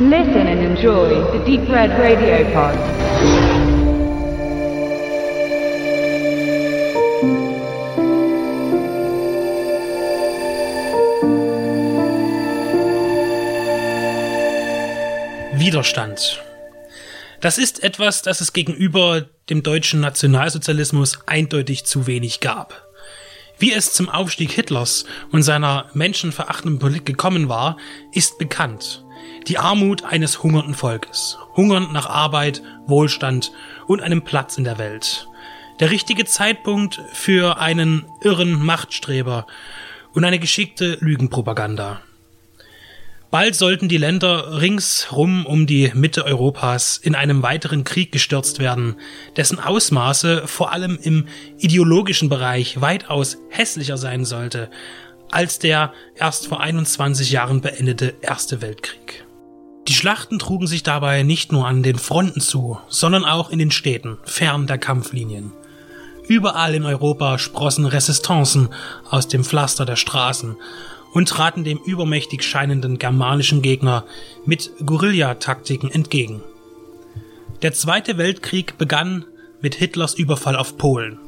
Listen and enjoy the Deep Red Radio Pod. Widerstand. Das ist etwas, das es gegenüber dem deutschen Nationalsozialismus eindeutig zu wenig gab. Wie es zum Aufstieg Hitlers und seiner menschenverachtenden Politik gekommen war, ist bekannt. Die Armut eines hungernden Volkes. Hungernd nach Arbeit, Wohlstand und einem Platz in der Welt. Der richtige Zeitpunkt für einen irren Machtstreber und eine geschickte Lügenpropaganda. Bald sollten die Länder ringsrum um die Mitte Europas in einem weiteren Krieg gestürzt werden, dessen Ausmaße vor allem im ideologischen Bereich weitaus hässlicher sein sollte als der erst vor 21 Jahren beendete Erste Weltkrieg. Die Schlachten trugen sich dabei nicht nur an den Fronten zu, sondern auch in den Städten, fern der Kampflinien. Überall in Europa sprossen Resistancen aus dem Pflaster der Straßen und traten dem übermächtig scheinenden germanischen Gegner mit Guerillataktiken entgegen. Der Zweite Weltkrieg begann mit Hitlers Überfall auf Polen,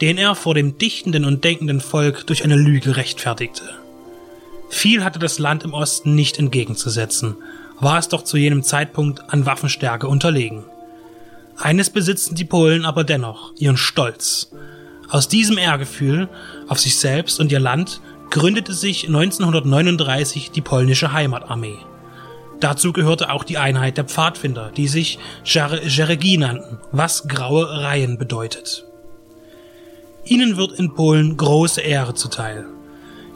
den er vor dem dichtenden und denkenden Volk durch eine Lüge rechtfertigte. Viel hatte das Land im Osten nicht entgegenzusetzen, war es doch zu jenem Zeitpunkt an Waffenstärke unterlegen. Eines besitzen die Polen aber dennoch, ihren Stolz. Aus diesem Ehrgefühl auf sich selbst und ihr Land gründete sich 1939 die polnische Heimatarmee. Dazu gehörte auch die Einheit der Pfadfinder, die sich Jeregi nannten, was graue Reihen bedeutet. Ihnen wird in Polen große Ehre zuteil.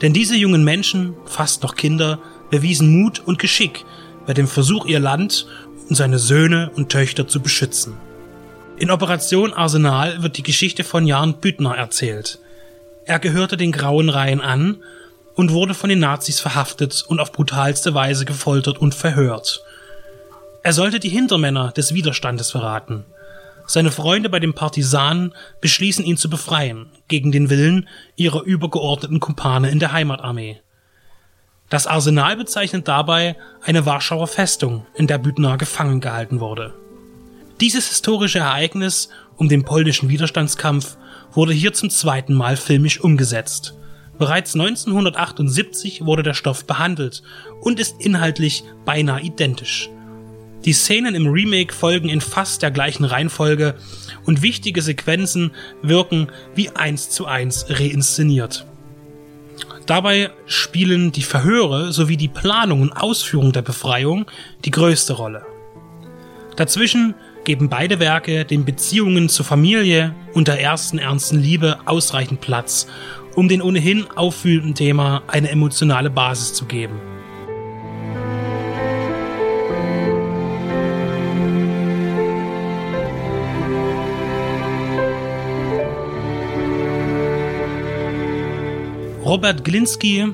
Denn diese jungen Menschen, fast noch Kinder, bewiesen Mut und Geschick bei dem Versuch, ihr Land und seine Söhne und Töchter zu beschützen. In Operation Arsenal wird die Geschichte von Jan Büttner erzählt, er gehörte den Grauen Reihen an und wurde von den Nazis verhaftet und auf brutalste Weise gefoltert und verhört. Er sollte die Hintermänner des Widerstandes verraten. Seine Freunde bei den Partisanen beschließen ihn zu befreien, gegen den Willen ihrer übergeordneten Kumpane in der Heimatarmee. Das Arsenal bezeichnet dabei eine Warschauer Festung, in der Büttner gefangen gehalten wurde. Dieses historische Ereignis um den polnischen Widerstandskampf wurde hier zum zweiten Mal filmisch umgesetzt. Bereits 1978 wurde der Stoff behandelt und ist inhaltlich beinahe identisch. Die Szenen im Remake folgen in fast der gleichen Reihenfolge und wichtige Sequenzen wirken wie eins zu eins reinszeniert. Dabei spielen die Verhöre sowie die Planung und Ausführung der Befreiung die größte Rolle. Dazwischen geben beide Werke den Beziehungen zur Familie und der ersten ernsten Liebe ausreichend Platz, um den ohnehin auffühlenden Thema eine emotionale Basis zu geben. Robert Glinski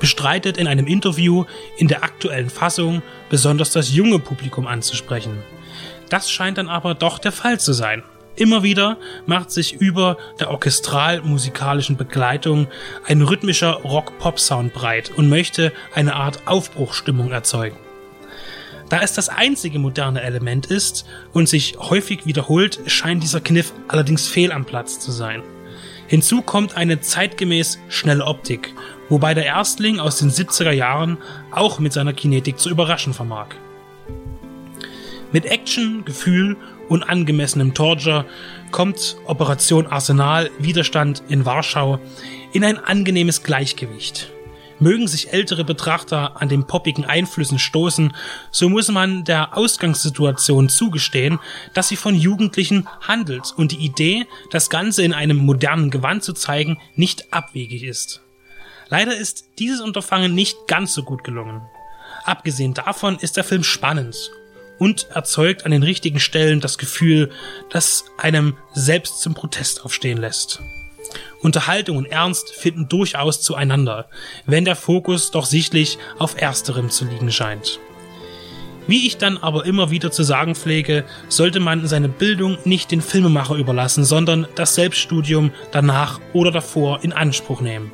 bestreitet in einem Interview in der aktuellen Fassung besonders das junge Publikum anzusprechen. Das scheint dann aber doch der Fall zu sein. Immer wieder macht sich über der orchestral-musikalischen Begleitung ein rhythmischer Rock-Pop-Sound breit und möchte eine Art Aufbruchstimmung erzeugen. Da es das einzige moderne Element ist und sich häufig wiederholt, scheint dieser Kniff allerdings fehl am Platz zu sein. Hinzu kommt eine zeitgemäß schnelle Optik, wobei der Erstling aus den 70er Jahren auch mit seiner Kinetik zu überraschen vermag. Mit Action, Gefühl und angemessenem Torture kommt Operation Arsenal Widerstand in Warschau in ein angenehmes Gleichgewicht. Mögen sich ältere Betrachter an den poppigen Einflüssen stoßen, so muss man der Ausgangssituation zugestehen, dass sie von Jugendlichen handelt und die Idee, das Ganze in einem modernen Gewand zu zeigen, nicht abwegig ist. Leider ist dieses Unterfangen nicht ganz so gut gelungen. Abgesehen davon ist der Film spannend und erzeugt an den richtigen Stellen das Gefühl, das einem selbst zum Protest aufstehen lässt. Unterhaltung und Ernst finden durchaus zueinander, wenn der Fokus doch sichtlich auf ersterem zu liegen scheint. Wie ich dann aber immer wieder zu sagen pflege, sollte man seine Bildung nicht den Filmemacher überlassen, sondern das Selbststudium danach oder davor in Anspruch nehmen.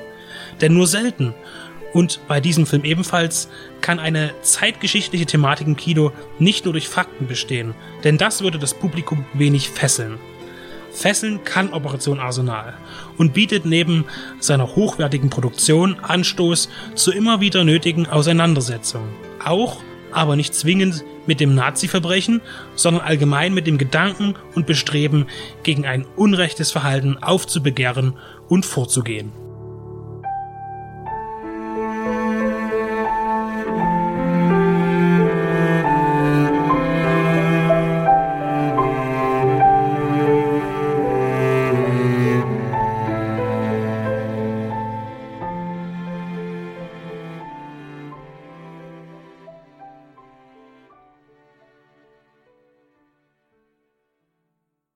Denn nur selten Und bei diesem Film ebenfalls kann eine zeitgeschichtliche Thematik im Kino nicht nur durch Fakten bestehen, denn das würde das Publikum wenig fesseln. Fesseln kann Operation Arsenal und bietet neben seiner hochwertigen Produktion Anstoß zu immer wieder nötigen Auseinandersetzungen. Auch, aber nicht zwingend mit dem Nazi-Verbrechen, sondern allgemein mit dem Gedanken und Bestreben, gegen ein unrechtes Verhalten aufzubegehren und vorzugehen.